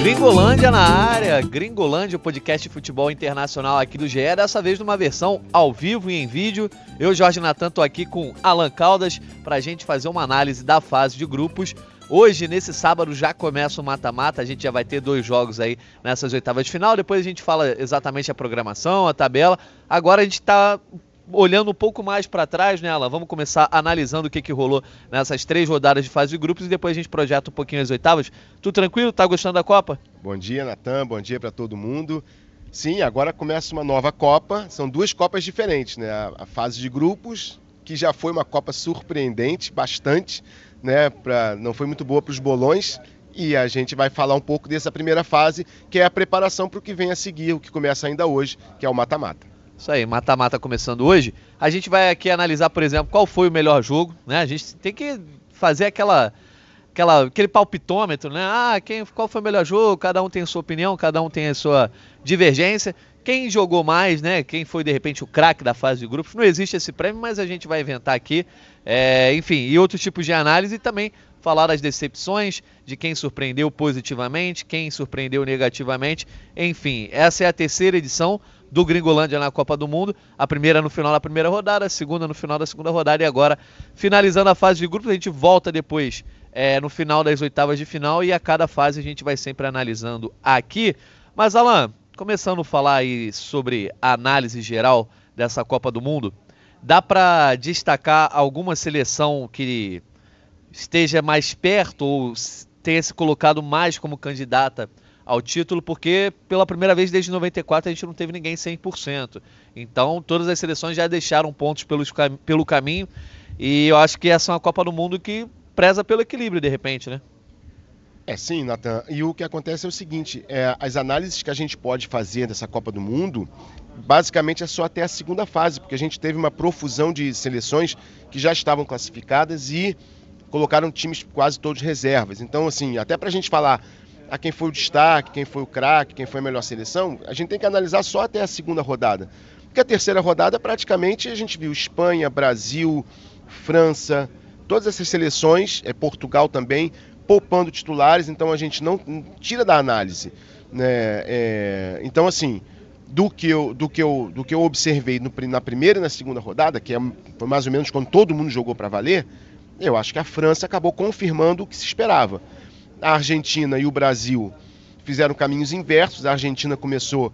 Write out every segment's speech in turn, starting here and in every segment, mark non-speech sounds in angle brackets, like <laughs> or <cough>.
Gringolândia na área, Gringolândia, podcast de futebol internacional aqui do GE, dessa vez numa versão ao vivo e em vídeo. Eu, Jorge Natan, estou aqui com Alan Caldas para a gente fazer uma análise da fase de grupos. Hoje, nesse sábado, já começa o mata-mata, a gente já vai ter dois jogos aí nessas oitavas de final, depois a gente fala exatamente a programação, a tabela. Agora a gente está olhando um pouco mais para trás, né, Alan? Vamos começar analisando o que, que rolou nessas três rodadas de fase de grupos e depois a gente projeta um pouquinho as oitavas. Tudo tranquilo? Tá gostando da Copa? Bom dia, Natan. Bom dia para todo mundo. Sim, agora começa uma nova Copa. São duas Copas diferentes, né? A, fase de grupos, que já foi uma Copa surpreendente, bastante, né? Pra, não foi muito boa para os bolões. E a gente vai falar um pouco dessa primeira fase, que é a preparação para o que vem a seguir, o que começa ainda hoje, que é o mata-mata. Isso aí, mata-mata começando hoje. A gente vai aqui analisar, por exemplo, qual foi o melhor jogo, né? A gente tem que fazer aquela, aquela aquele palpitômetro, né? Ah, quem, qual foi o melhor jogo? Cada um tem a sua opinião, cada um tem a sua divergência. Quem jogou mais, né? Quem foi de repente o craque da fase de grupos? Não existe esse prêmio, mas a gente vai inventar aqui. É, enfim, e outros tipos de análise e também falar das decepções, de quem surpreendeu positivamente, quem surpreendeu negativamente. Enfim, essa é a terceira edição do Gringolândia na Copa do Mundo. A primeira no final da primeira rodada, a segunda no final da segunda rodada e agora finalizando a fase de grupos. A gente volta depois é, no final das oitavas de final e a cada fase a gente vai sempre analisando aqui. Mas Alan, começando a falar aí sobre a análise geral dessa Copa do Mundo, dá para destacar alguma seleção que esteja mais perto ou tenha se colocado mais como candidata ao título, porque pela primeira vez desde 94 a gente não teve ninguém 100%. Então todas as seleções já deixaram pontos pelos, pelo caminho e eu acho que essa é uma Copa do Mundo que preza pelo equilíbrio de repente, né? É sim, Nathan. E o que acontece é o seguinte: é, as análises que a gente pode fazer dessa Copa do Mundo, basicamente é só até a segunda fase, porque a gente teve uma profusão de seleções que já estavam classificadas e colocaram times quase todos reservas. Então, assim, até para a gente falar a quem foi o destaque, quem foi o craque, quem foi a melhor seleção, a gente tem que analisar só até a segunda rodada. Porque a terceira rodada, praticamente, a gente viu Espanha, Brasil, França, todas essas seleções, é Portugal também, poupando titulares, então a gente não, tira da análise. Né? É, então, assim, do que eu, do que eu, do que eu observei no, na primeira e na segunda rodada, que é, foi mais ou menos quando todo mundo jogou para valer, eu acho que a França acabou confirmando o que se esperava a Argentina e o Brasil fizeram caminhos inversos. A Argentina começou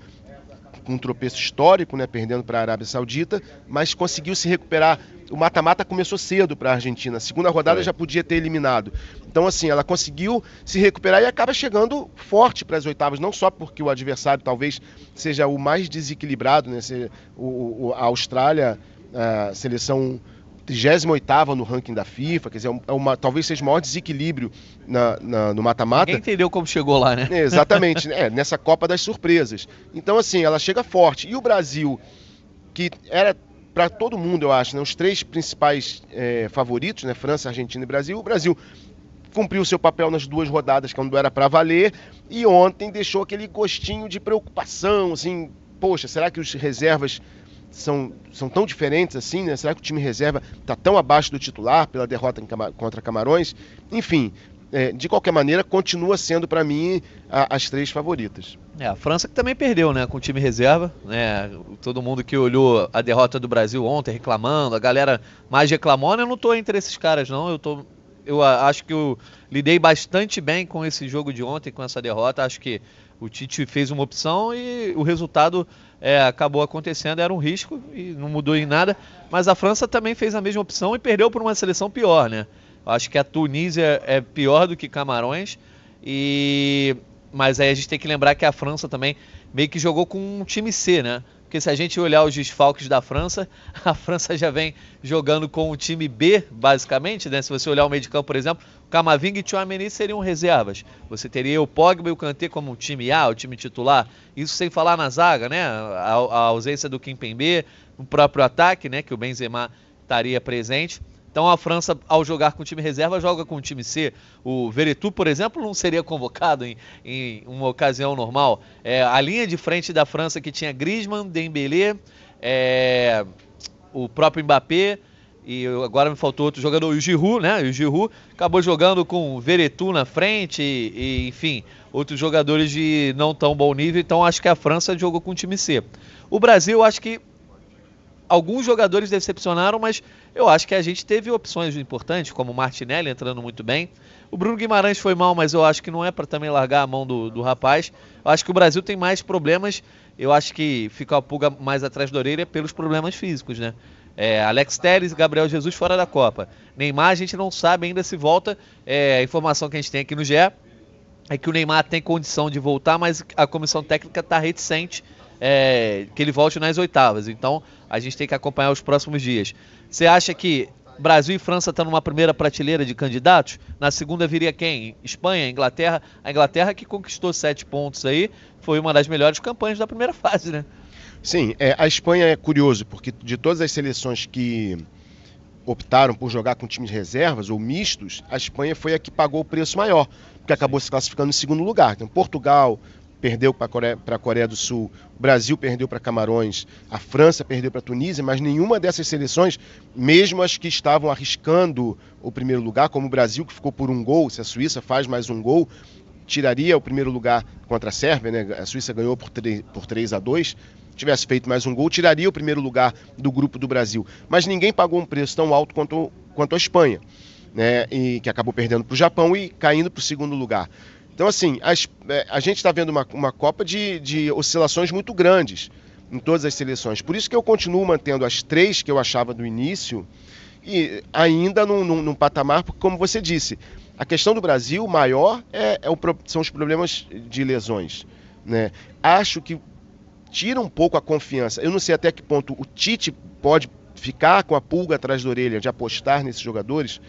com um tropeço histórico, né, perdendo para a Arábia Saudita, mas conseguiu se recuperar. O mata-mata começou cedo para a Argentina. A segunda rodada já podia ter eliminado. Então, assim, ela conseguiu se recuperar e acaba chegando forte para as oitavas, não só porque o adversário talvez seja o mais desequilibrado, né, o, o, a Austrália, a seleção 38 no ranking da FIFA, quer dizer, é uma, talvez seja o maior desequilíbrio na, na, no mata-mata. Ninguém entendeu como chegou lá, né? É, exatamente, é, nessa Copa das Surpresas. Então, assim, ela chega forte. E o Brasil, que era para todo mundo, eu acho, né, os três principais é, favoritos, né, França, Argentina e Brasil, o Brasil cumpriu seu papel nas duas rodadas quando era para valer e ontem deixou aquele gostinho de preocupação, assim, poxa, será que os reservas são, são tão diferentes assim, né? Será que o time reserva está tão abaixo do titular pela derrota contra Camarões? Enfim, é, de qualquer maneira, continua sendo para mim a, as três favoritas. É, a França que também perdeu, né, com o time reserva, né? Todo mundo que olhou a derrota do Brasil ontem reclamando, a galera mais reclamando, eu não tô entre esses caras não, eu tô eu acho que eu lidei bastante bem com esse jogo de ontem, com essa derrota. Acho que o Tite fez uma opção e o resultado é, acabou acontecendo, era um risco e não mudou em nada. Mas a França também fez a mesma opção e perdeu por uma seleção pior, né? Acho que a Tunísia é pior do que Camarões. E mas aí a gente tem que lembrar que a França também meio que jogou com um time C, né? Porque se a gente olhar os desfalques da França, <laughs> a França já vem jogando com o time B, basicamente, né? Se você olhar o meio de campo, por exemplo, Camavinga e Chouameni seriam reservas. Você teria o Pogba e o Kanté como um time A, o time titular. Isso sem falar na zaga, né? A, a ausência do Kimpembe, o próprio ataque, né? Que o Benzema estaria presente. Então a França, ao jogar com o time reserva, joga com o time C. O Veretout, por exemplo, não seria convocado em, em uma ocasião normal. É, a linha de frente da França que tinha Griezmann, Dembélé, é, o próprio Mbappé E agora me faltou outro jogador, o Giroud, né? O Giroud acabou jogando com o Veretu na frente e, e, enfim, outros jogadores de não tão bom nível. Então acho que a França jogou com o time C. O Brasil, acho que alguns jogadores decepcionaram, mas eu acho que a gente teve opções importantes, como o Martinelli entrando muito bem. O Bruno Guimarães foi mal, mas eu acho que não é para também largar a mão do, do rapaz. Eu acho que o Brasil tem mais problemas. Eu acho que fica a pulga mais atrás da orelha pelos problemas físicos, né? É, Alex Telles e Gabriel Jesus fora da Copa. Neymar a gente não sabe ainda se volta. É, a informação que a gente tem aqui no GE é que o Neymar tem condição de voltar, mas a comissão técnica está reticente é, que ele volte nas oitavas. Então a gente tem que acompanhar os próximos dias. Você acha que Brasil e França estão numa primeira prateleira de candidatos? Na segunda viria quem? Espanha, Inglaterra. A Inglaterra que conquistou sete pontos aí, foi uma das melhores campanhas da primeira <laughs> fase, né? Sim, é, a Espanha é curioso, porque de todas as seleções que optaram por jogar com times reservas ou mistos, a Espanha foi a que pagou o preço maior, porque acabou se classificando em segundo lugar. Então, Portugal perdeu para a Coreia, Coreia, do Sul, o Brasil perdeu para Camarões, a França perdeu para a Tunísia, mas nenhuma dessas seleções, mesmo as que estavam arriscando o primeiro lugar, como o Brasil, que ficou por um gol, se a Suíça faz mais um gol, tiraria o primeiro lugar contra a Sérvia, né? a Suíça ganhou por 3, por 3 a 2 tivesse feito mais um gol, tiraria o primeiro lugar do grupo do Brasil. Mas ninguém pagou um preço tão alto quanto, quanto a Espanha, né? E que acabou perdendo para o Japão e caindo para o segundo lugar. Então, assim, as, é, a gente está vendo uma, uma Copa de, de oscilações muito grandes em todas as seleções. Por isso que eu continuo mantendo as três que eu achava do início e ainda num, num, num patamar, porque, como você disse, a questão do Brasil maior é, é o, são os problemas de lesões. Né? Acho que tira um pouco a confiança. Eu não sei até que ponto o Tite pode ficar com a pulga atrás da orelha de apostar nesses jogadores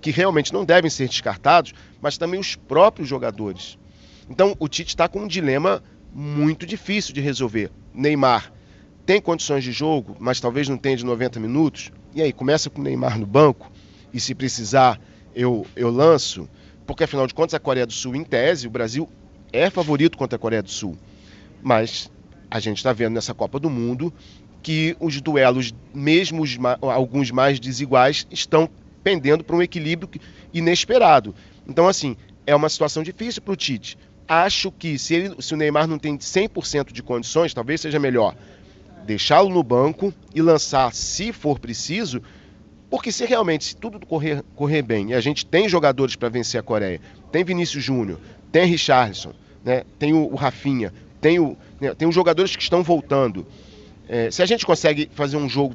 que realmente não devem ser descartados, mas também os próprios jogadores. Então o Tite está com um dilema muito difícil de resolver. Neymar tem condições de jogo, mas talvez não tenha de 90 minutos. E aí, começa com o Neymar no banco e se precisar eu, eu lanço, porque afinal de contas a Coreia do Sul, em tese, o Brasil é favorito contra a Coreia do Sul. Mas a gente está vendo nessa Copa do Mundo que os duelos, mesmo os, alguns mais desiguais, estão pendendo para um equilíbrio inesperado. Então, assim, é uma situação difícil para o Tite. Acho que se, ele, se o Neymar não tem 100% de condições, talvez seja melhor deixá-lo no banco e lançar, se for preciso, porque se realmente se tudo correr, correr bem e a gente tem jogadores para vencer a Coreia, tem Vinícius Júnior, tem Richardson, né, tem o, o Rafinha, tem, o, né, tem os jogadores que estão voltando. É, se a gente consegue fazer um jogo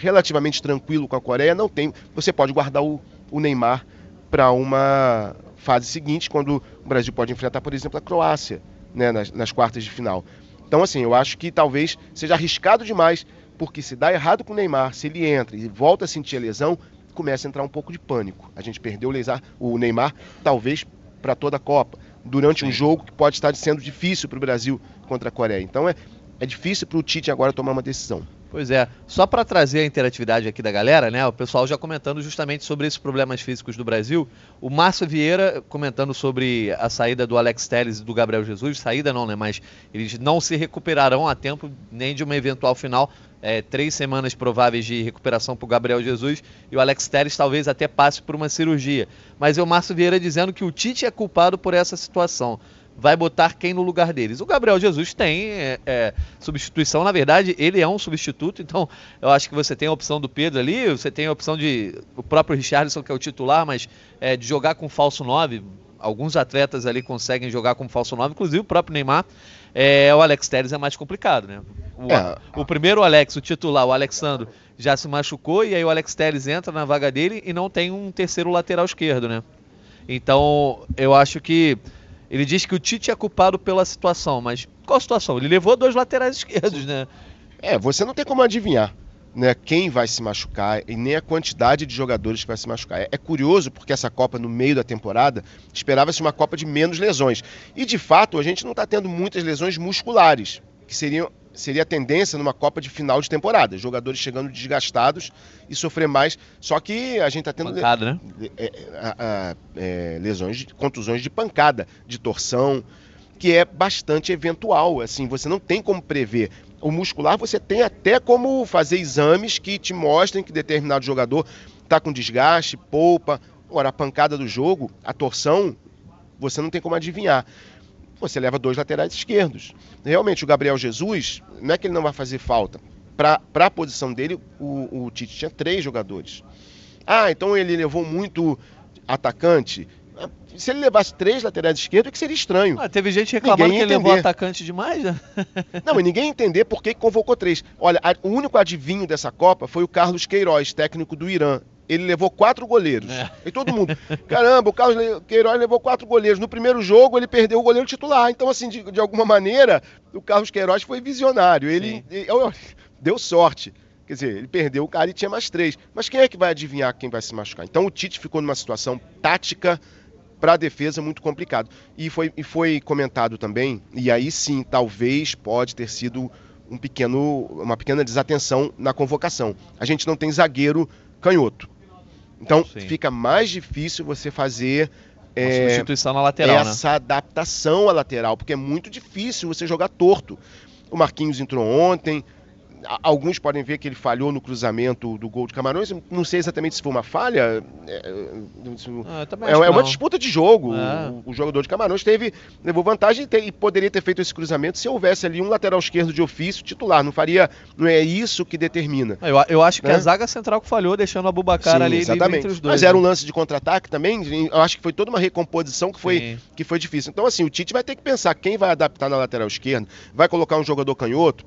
relativamente tranquilo com a Coreia, não tem. Você pode guardar o, o Neymar para uma fase seguinte, quando o Brasil pode enfrentar, por exemplo, a Croácia né, nas, nas quartas de final. Então, assim, eu acho que talvez seja arriscado demais, porque se dá errado com o Neymar, se ele entra e volta a sentir a lesão, começa a entrar um pouco de pânico. A gente perdeu o Neymar, talvez para toda a Copa durante Sim. um jogo que pode estar sendo difícil para o Brasil contra a Coreia. Então é, é difícil para o Tite agora tomar uma decisão. Pois é, só para trazer a interatividade aqui da galera, né? O pessoal já comentando justamente sobre esses problemas físicos do Brasil. O Márcio Vieira comentando sobre a saída do Alex Telles e do Gabriel Jesus. Saída não, né? Mas eles não se recuperarão a tempo nem de uma eventual final. É, três semanas prováveis de recuperação para o Gabriel Jesus e o Alex Telles talvez até passe por uma cirurgia. Mas é o Márcio Vieira dizendo que o Tite é culpado por essa situação vai botar quem no lugar deles? O Gabriel Jesus tem é, é, substituição, na verdade, ele é um substituto, então eu acho que você tem a opção do Pedro ali, você tem a opção de o próprio Richardson, que é o titular, mas é, de jogar com falso 9. Alguns atletas ali conseguem jogar com falso 9, inclusive o próprio Neymar. É, o Alex Telles é mais complicado, né? O, é. o primeiro Alex, o titular, o Alexandre, já se machucou e aí o Alex Telles entra na vaga dele e não tem um terceiro lateral esquerdo, né? Então, eu acho que ele diz que o Tite é culpado pela situação, mas qual a situação? Ele levou dois laterais esquerdos, né? É, você não tem como adivinhar né, quem vai se machucar e nem a quantidade de jogadores que vai se machucar. É, é curioso porque essa Copa, no meio da temporada, esperava-se uma Copa de menos lesões. E, de fato, a gente não está tendo muitas lesões musculares, que seriam seria a tendência numa Copa de final de temporada. Jogadores chegando desgastados e sofrer mais. Só que a gente está tendo pancada, né? É, é, é, lesões, contusões de pancada, de torção, que é bastante eventual. Assim, você não tem como prever. O muscular você tem até como fazer exames que te mostrem que determinado jogador está com desgaste, poupa. Agora, a pancada do jogo, a torção, você não tem como adivinhar. Você leva dois laterais esquerdos. Realmente, o Gabriel Jesus, não é que ele não vai fazer falta. Para a posição dele, o, o Tite tinha três jogadores. Ah, então ele levou muito atacante. Se ele levasse três laterais esquerdos, é que seria estranho. Ah, teve gente reclamando que ele levou atacante demais, né? <laughs> Não, e ninguém entender por que convocou três. Olha, a, o único adivinho dessa Copa foi o Carlos Queiroz, técnico do Irã. Ele levou quatro goleiros. É. E todo mundo, caramba, o Carlos Queiroz levou quatro goleiros. No primeiro jogo, ele perdeu o goleiro titular. Então, assim, de, de alguma maneira, o Carlos Queiroz foi visionário. Ele, ele <laughs> deu sorte. Quer dizer, ele perdeu o cara e tinha mais três. Mas quem é que vai adivinhar quem vai se machucar? Então o Tite ficou numa situação tática para a defesa muito complicado. E foi, e foi comentado também, e aí sim, talvez pode ter sido um pequeno, uma pequena desatenção na convocação. A gente não tem zagueiro canhoto. Então sim. fica mais difícil você fazer é, substituição na lateral, né? essa né? adaptação à lateral, porque é muito difícil você jogar torto. O Marquinhos entrou ontem, Alguns podem ver que ele falhou no cruzamento do gol de Camarões. Não sei exatamente se foi uma falha. É, ah, é, é uma disputa de jogo. É. O, o, jogador de Camarões teve levou vantagem e, poderia ter feito esse cruzamento se houvesse ali um lateral esquerdo de ofício titular. Não faria. Não é isso que determina. Eu, eu acho que né? a zaga central que falhou, deixando a Bubacar ali exatamente. entre os dois. Mas era né? um lance de contra-ataque também. Eu acho que foi toda uma recomposição que foi, que foi difícil. Então, assim, o Tite vai ter que pensar quem vai adaptar na lateral esquerda. Vai colocar um jogador canhoto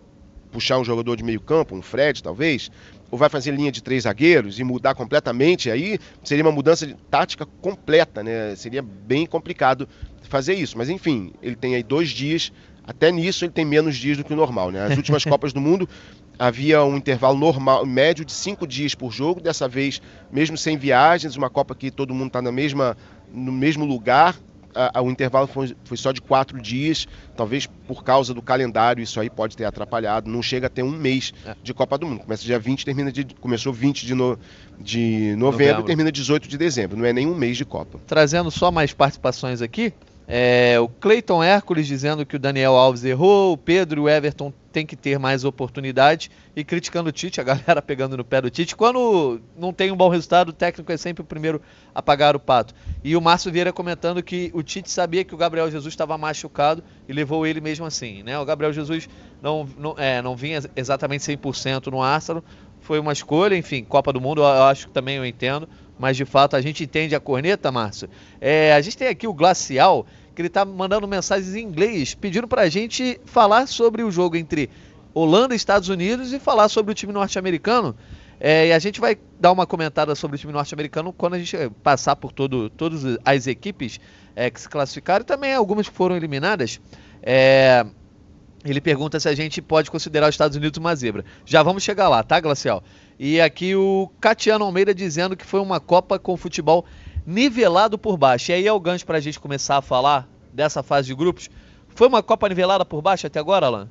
puxar um jogador de meio campo, um Fred talvez, ou vai fazer linha de três zagueiros e mudar completamente, aí seria uma mudança de tática completa, né? Seria bem complicado fazer isso. Mas enfim, ele tem aí dois dias, até nisso ele tem menos dias do que o normal, né? As últimas <laughs> Copas do Mundo havia um intervalo normal, médio de cinco dias por jogo, dessa vez, mesmo sem viagens, uma Copa que todo mundo está na mesma, no mesmo lugar, a, a, o intervalo foi, foi, só de quatro dias, talvez por causa do calendário, isso aí pode ter atrapalhado. Não chega a ter um mês é. de Copa do Mundo. Começa dia 20, termina de. Começou 20 de, no, de novembro, novembro e termina 18 de dezembro. Não é nem um mês de Copa. Trazendo só mais participações aqui. É, o Cleiton Hércules dizendo que o Daniel Alves errou, o Pedro e o Everton tem que ter mais oportunidade e criticando o Tite, a <laughs> galera pegando no pé do Tite. Quando não tem um bom resultado, o técnico é sempre o primeiro a pagar o pato. E o Márcio Vieira comentando que o Tite sabia que o Gabriel Jesus estava machucado e levou ele mesmo assim. Né? O Gabriel Jesus não, não, é, não vinha exatamente 100% no Arsenal, foi uma escolha, enfim, Copa do Mundo eu acho que também eu entendo, mas de fato a gente entende a corneta, Márcio. É, a gente tem aqui o Glacial, que ele está mandando mensagens em inglês, pedindo para a gente falar sobre o jogo entre Holanda e Estados Unidos e falar sobre o time norte-americano. É, e a gente vai dar uma comentada sobre o time norte-americano quando a gente passar por todo, todas as equipes é, que se classificaram e também algumas que foram eliminadas. É, ele pergunta se a gente pode considerar os Estados Unidos uma zebra. Já vamos chegar lá, tá, Glacial? E aqui o Catiano Almeida dizendo que foi uma Copa com futebol nivelado por baixo. E aí é o gancho para a gente começar a falar dessa fase de grupos. Foi uma Copa nivelada por baixo até agora, Alan?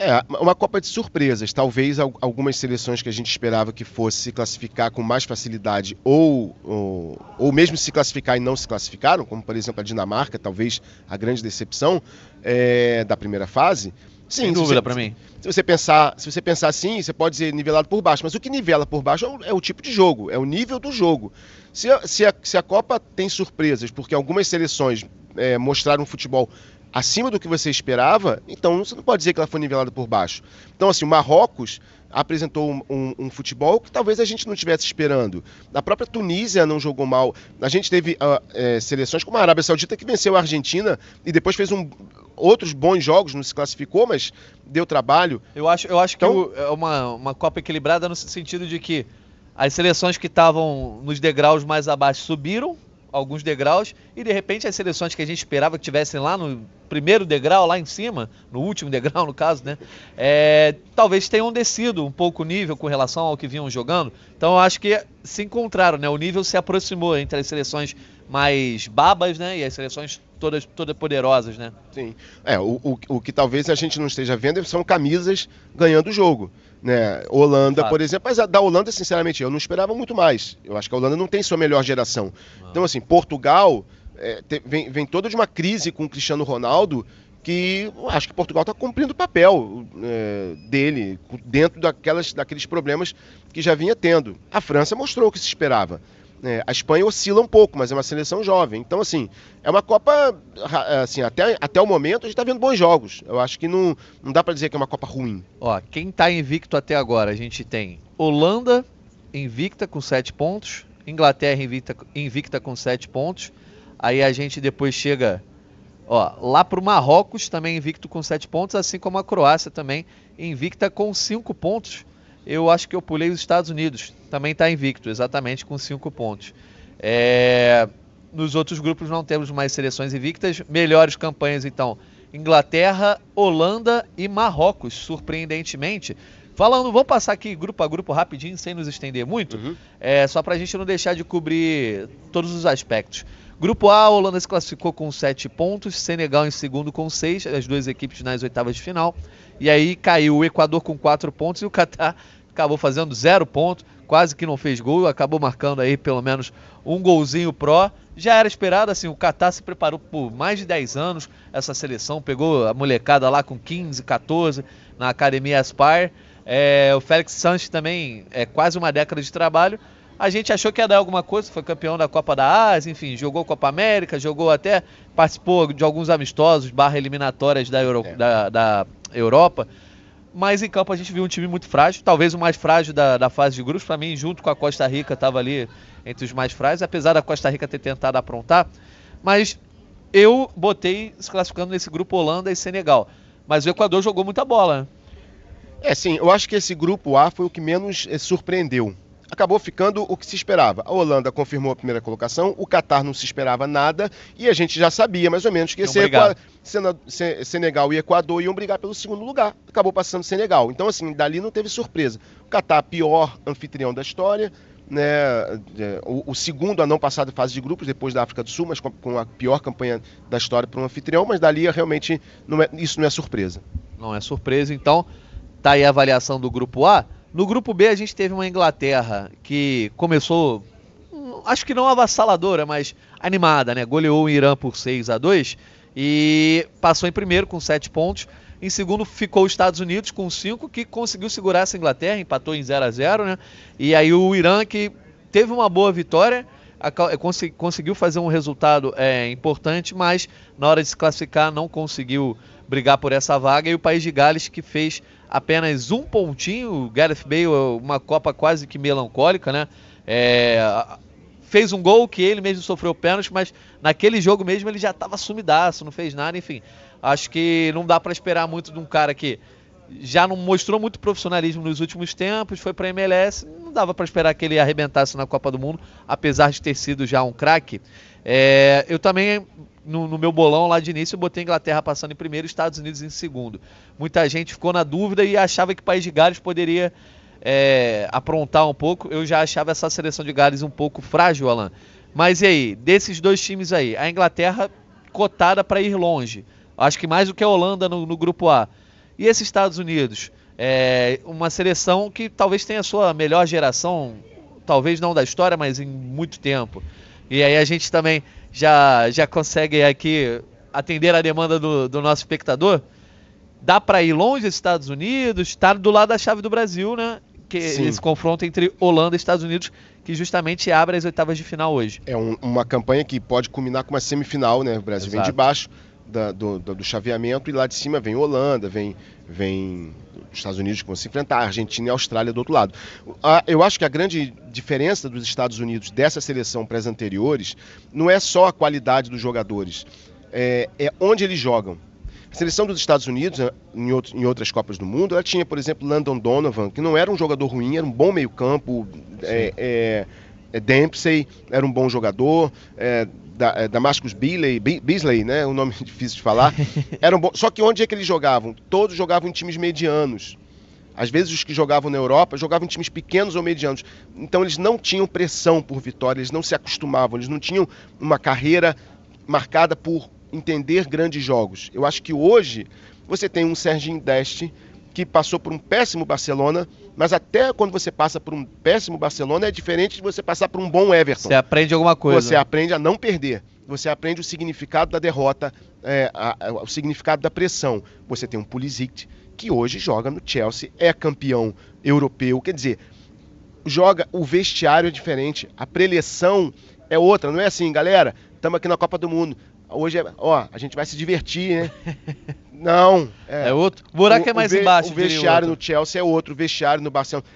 É, uma Copa de surpresas. Talvez algumas seleções que a gente esperava que fosse se classificar com mais facilidade ou, ou, ou mesmo se classificar e não se classificaram, como por exemplo a Dinamarca, talvez a grande decepção é, da primeira fase. Sim, Sem dúvida para mim. Se você pensar, se você pensar assim, você pode dizer nivelado por baixo, mas o que nivela por baixo é o, é o tipo de jogo, é o nível do jogo. Se a, se a, se a Copa tem surpresas, porque algumas seleções é, mostraram um futebol acima do que você esperava, então você não pode dizer que ela foi nivelada por baixo. Então, assim, o Marrocos apresentou um, um, um, futebol que talvez a gente não estivesse esperando. A própria Tunísia não jogou mal. A gente teve uh, é, seleções como a Arábia Saudita que venceu a Argentina e depois fez um, outros bons jogos, não se classificou, mas deu trabalho. Eu acho, eu acho então, que é uma, uma Copa equilibrada no sentido de que as seleções que estavam nos degraus mais abaixo subiram alguns degraus e de repente as seleções que a gente esperava que tivessem lá no primeiro degrau, lá em cima, no último <laughs> degrau no caso, né? É, talvez tenham descido um pouco o nível com relação ao que vinham jogando. Então eu acho que se encontraram, né? O nível se aproximou entre as seleções mais babas, né? E as seleções todas, todas poderosas, né? Sim. É, o, o, o que talvez a gente não esteja vendo são camisas ganhando o jogo. Né? Holanda, por exemplo, mas a da Holanda, sinceramente, eu não esperava muito mais. Eu acho que a Holanda não tem sua melhor geração. Então, assim, Portugal é, te, vem, vem toda de uma crise com o Cristiano Ronaldo que acho que Portugal está cumprindo o papel é, dele dentro daquelas, daqueles problemas que já vinha tendo. A França mostrou o que se esperava. É, a Espanha oscila um pouco, mas é uma seleção jovem. Então, assim, é uma Copa. Assim, até, até o momento a gente está vendo bons jogos. Eu acho que não, não dá para dizer que é uma Copa ruim. Ó, quem está invicto até agora, a gente tem Holanda invicta com 7 pontos, Inglaterra invicta, invicta com 7 pontos. Aí a gente depois chega ó, lá para o Marrocos, também invicto com 7 pontos, assim como a Croácia também invicta com 5 pontos. Eu acho que eu pulei os Estados Unidos, também está invicto, exatamente com 5 pontos. É... Nos outros grupos não temos mais seleções invictas. Melhores campanhas, então, Inglaterra, Holanda e Marrocos, surpreendentemente. Falando, vou passar aqui grupo a grupo rapidinho, sem nos estender muito, uhum. é, só para a gente não deixar de cobrir todos os aspectos. Grupo A, a Holanda se classificou com 7 pontos, Senegal em segundo com 6, as duas equipes nas oitavas de final. E aí caiu o Equador com 4 pontos e o Catar acabou fazendo 0 ponto, quase que não fez gol, acabou marcando aí pelo menos um golzinho pró. Já era esperado, assim, o Catar se preparou por mais de 10 anos, essa seleção, pegou a molecada lá com 15, 14 na Academia Aspire é, o Félix Sanches também é quase uma década de trabalho. A gente achou que ia dar alguma coisa, foi campeão da Copa da Ásia, enfim, jogou Copa América, jogou até, participou de alguns amistosos, barra eliminatórias da, Euro, é. da, da Europa. Mas em campo a gente viu um time muito frágil, talvez o mais frágil da, da fase de grupos. Para mim, junto com a Costa Rica, estava ali entre os mais frágeis, apesar da Costa Rica ter tentado aprontar. Mas eu botei se classificando nesse grupo Holanda e Senegal. Mas o Equador jogou muita bola. Né? É, sim, eu acho que esse grupo A foi o que menos eh, surpreendeu. Acabou ficando o que se esperava. A Holanda confirmou a primeira colocação, o Catar não se esperava nada e a gente já sabia mais ou menos que esse Equa... Senegal e Equador iam brigar pelo segundo lugar. Acabou passando Senegal. Então, assim, dali não teve surpresa. O Catar, pior anfitrião da história, né, é, o, o, segundo a não passar de fase de grupos depois da África do Sul, mas com, com a pior campanha da história para um anfitrião, mas dali realmente não é, isso não é surpresa. Não é surpresa, então Tá aí a avaliação do grupo A. No grupo B a gente teve uma Inglaterra que começou, acho que não avassaladora, mas animada, né? Goleou o Irã por 6 a 2 e passou em primeiro com 7 pontos. Em segundo ficou os Estados Unidos com 5, que conseguiu segurar essa Inglaterra, empatou em 0 a 0 né? E aí o Irã que teve uma boa vitória, conseguiu fazer um resultado é, importante, mas na hora de se classificar não conseguiu brigar por essa vaga. E o país de Gales que fez apenas um pontinho. Gareth Bale, uma Copa quase que melancólica, né? É, fez um gol que ele mesmo sofreu pênalti, mas naquele jogo mesmo ele já estava sumidaço, não fez nada, enfim. Acho que não dá para esperar muito de um cara que já não mostrou muito profissionalismo nos últimos tempos, foi para MLS, não dava para esperar que ele arrebentasse na Copa do Mundo, apesar de ter sido já um craque. É, eu também no, no, meu bolão lá de início, eu botei Inglaterra passando em primeiro e Estados Unidos em segundo. Muita gente ficou na dúvida e achava que o País de Gales poderia é, aprontar um pouco. Eu já achava essa seleção de Gales um pouco frágil, Alan. Mas e aí, desses dois times aí, a Inglaterra cotada para ir longe. Acho que mais do que a Holanda no, no grupo A. E esses Estados Unidos? É uma seleção que talvez tenha a sua melhor geração, talvez não da história, mas em muito tempo. E aí a gente também já, já consegue aqui atender a demanda do, do nosso espectador. Dá para ir longe dos Estados Unidos, está do lado da chave do Brasil, né? Que Sim. esse confronto entre Holanda e Estados Unidos, que justamente abre as oitavas de final hoje. É um, uma campanha que pode culminar com uma semifinal, né? O Brasil Exato. vem de baixo da, do, do, chaveamento e lá de cima vem Holanda, vem, vem Estados Unidos que vão se enfrentar, Argentina e Austrália do outro lado. eu acho que a grande diferença dos Estados Unidos dessa seleção para as anteriores não é só a qualidade dos jogadores, é, é onde eles jogam. A seleção dos Estados Unidos, em, outro, em, outras Copas do Mundo, ela tinha, por exemplo, Landon Donovan, que não era um jogador ruim, era um bom meio-campo. É, Dempsey era um bom jogador. É, da, é, Damascus Beasley, Beasley, né? Um nome <laughs> difícil de falar. <laughs> Eram bom... Só que onde é que eles jogavam? Todos jogavam em times medianos. Às vezes os que jogavam na Europa jogavam em times pequenos ou medianos. Então eles não tinham pressão por vitória, eles não se acostumavam, eles não tinham uma carreira marcada por entender grandes jogos. Eu acho que hoje você tem um Serginho Deste que passou por um péssimo Barcelona, mas até quando você passa por um péssimo Barcelona é diferente de você passar por um bom Everton. Você aprende alguma coisa. Você aprende a não perder. você aprende o significado da derrota, é, a, a, o significado da pressão. Você tem um Pulisic que hoje joga no Chelsea, é campeão europeu, quer dizer, joga o vestiário é diferente, a preleção é outra, não é assim, galera, estamos aqui na Copa do Mundo, hoje é, ó, a gente vai se divertir, né? Não. <laughs> É, é outro. O buraco o, é mais o embaixo. O vestiário no Chelsea é outro, o vestiário no Barcelona.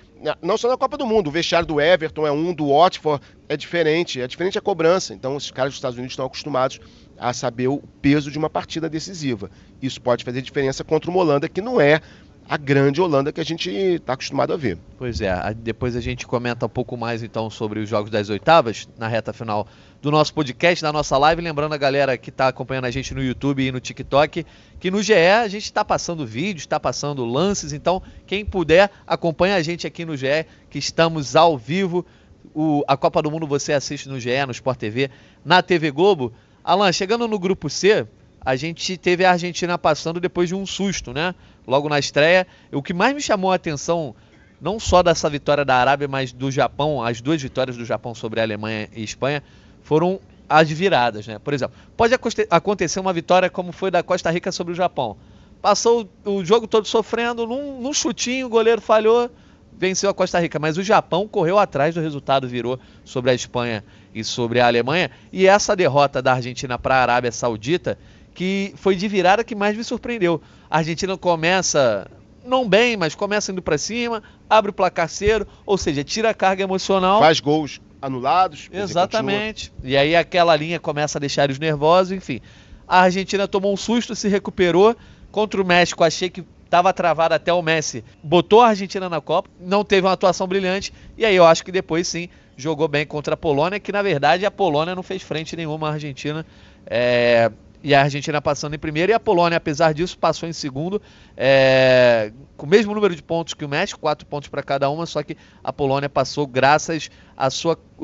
Não só na Copa do Mundo, o vestiário do Everton é um, do Watford é diferente, é diferente a cobrança. Então, os caras dos Estados Unidos estão acostumados a saber o peso de uma partida decisiva. Isso pode fazer diferença contra uma Holanda que não é a grande Holanda que a gente está acostumado a ver. Pois é, depois a gente comenta um pouco mais então sobre os jogos das oitavas na reta final do nosso podcast, da nossa live. Lembrando a galera que está acompanhando a gente no YouTube e no TikTok que no GE a gente está passando vídeos, está passando lances. Então, quem puder, acompanha a gente aqui no GE, que estamos ao vivo. O, a Copa do Mundo você assiste no GE, no Sport TV, na TV Globo. Alan, chegando no grupo C, a gente teve a Argentina passando depois de um susto, né? Logo na estreia. O que mais me chamou a atenção, não só dessa vitória da Arábia, mas do Japão, as duas vitórias do Japão sobre a Alemanha e Espanha, foram as viradas, né? Por exemplo, pode acontecer uma vitória como foi da Costa Rica sobre o Japão. Passou o jogo todo sofrendo, num, num chutinho, o goleiro falhou, venceu a Costa Rica. Mas o Japão correu atrás do resultado, virou sobre a Espanha e sobre a Alemanha. E essa derrota da Argentina para a Arábia Saudita, que foi de virada que mais me surpreendeu. A Argentina começa não bem, mas começa indo para cima, abre o placar cedo, ou seja, tira a carga emocional. Faz gols anulados. Exatamente. E aí aquela linha começa a deixar eles nervosos, enfim. A Argentina tomou um susto, se recuperou. Contra o México, achei que estava travado até o Messi. Botou a Argentina na Copa, não teve uma atuação brilhante. E aí eu acho que depois sim jogou bem contra a Polônia, que na verdade a Polônia não fez frente nenhuma à Argentina. É, e a Argentina passando em primeiro e a Polônia, apesar disso, passou em segundo, é, com o mesmo número de pontos que o México, quatro pontos para cada uma, só que a Polônia passou graças ao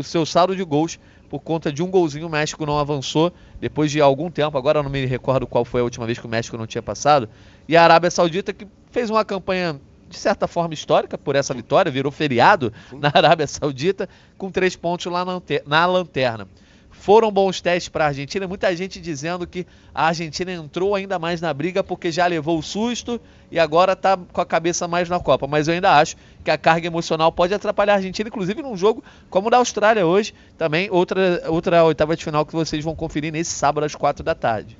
seu saldo de gols por conta de um golzinho o México não avançou depois de algum tempo, agora eu não me recordo qual foi a última vez que o México não tinha passado, e a Arábia Saudita que fez uma campanha de certa forma histórica por essa vitória, virou feriado na Arábia Saudita com três pontos lá na lanterna. Foram bons testes para a Argentina. Muita gente dizendo que a Argentina entrou ainda mais na briga porque já levou o susto e agora está com a cabeça mais na Copa. Mas eu ainda acho que a carga emocional pode atrapalhar a Argentina, inclusive num jogo como o da Austrália hoje. Também outra, outra oitava de final que vocês vão conferir nesse sábado às quatro da tarde.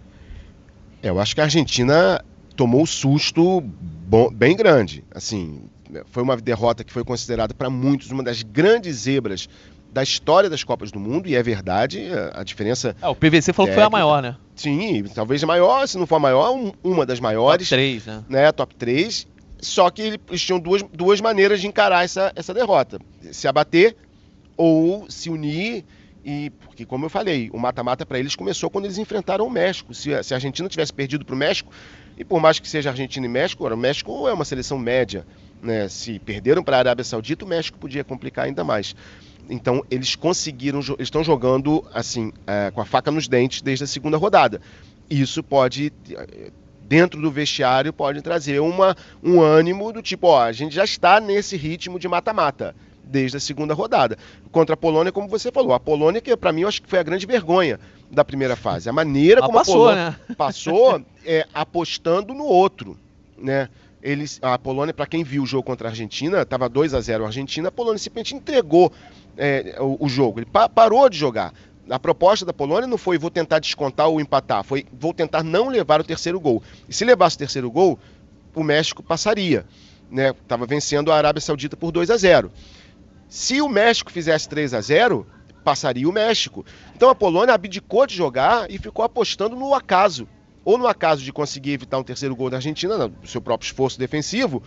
É, eu acho que a Argentina tomou um susto bom, bem grande. Assim, foi uma derrota que foi considerada para muitos uma das grandes zebras da história das Copas do Mundo, e é verdade, a, diferença. É, o PVC falou técnica, que foi a maior, né? Sim, talvez a maior, se não for a maior, um, uma das maiores. Top 3, né? né? Top 3. Só que eles tinham duas, duas maneiras de encarar essa, essa derrota: se abater ou se unir. E, porque, como eu falei, o mata-mata para eles começou quando eles enfrentaram o México. Se, se a Argentina tivesse perdido para o México, e por mais que seja Argentina e México, o México é uma seleção média. Né? Se perderam para a Arábia Saudita, o México podia complicar ainda mais. Então eles conseguiram, eles estão jogando assim é, com a faca nos dentes desde a segunda rodada. Isso pode dentro do vestiário pode trazer uma, um ânimo do tipo, ó, a gente já está nesse ritmo de mata-mata desde a segunda rodada. Contra a Polônia, como você falou, a Polônia que para mim eu acho que foi a grande vergonha da primeira fase, a maneira como passou, a Polônia né? <laughs> passou é, apostando no outro, né? Eles, a Polônia, para quem viu o jogo contra a Argentina, estava 2 a 0 a Argentina, a Polônia simplesmente entregou é, o, o, jogo. Ele pa parou de jogar. A proposta da Polônia não foi vou tentar descontar ou empatar, foi vou tentar não levar o terceiro gol. E se levasse o terceiro gol, o México passaria. Estava né? vencendo a Arábia Saudita por 2 a 0. Se o México fizesse 3 a 0, passaria o México. Então a Polônia abdicou de jogar e ficou apostando no acaso. Ou no acaso de conseguir evitar um terceiro gol da Argentina, no seu próprio esforço defensivo,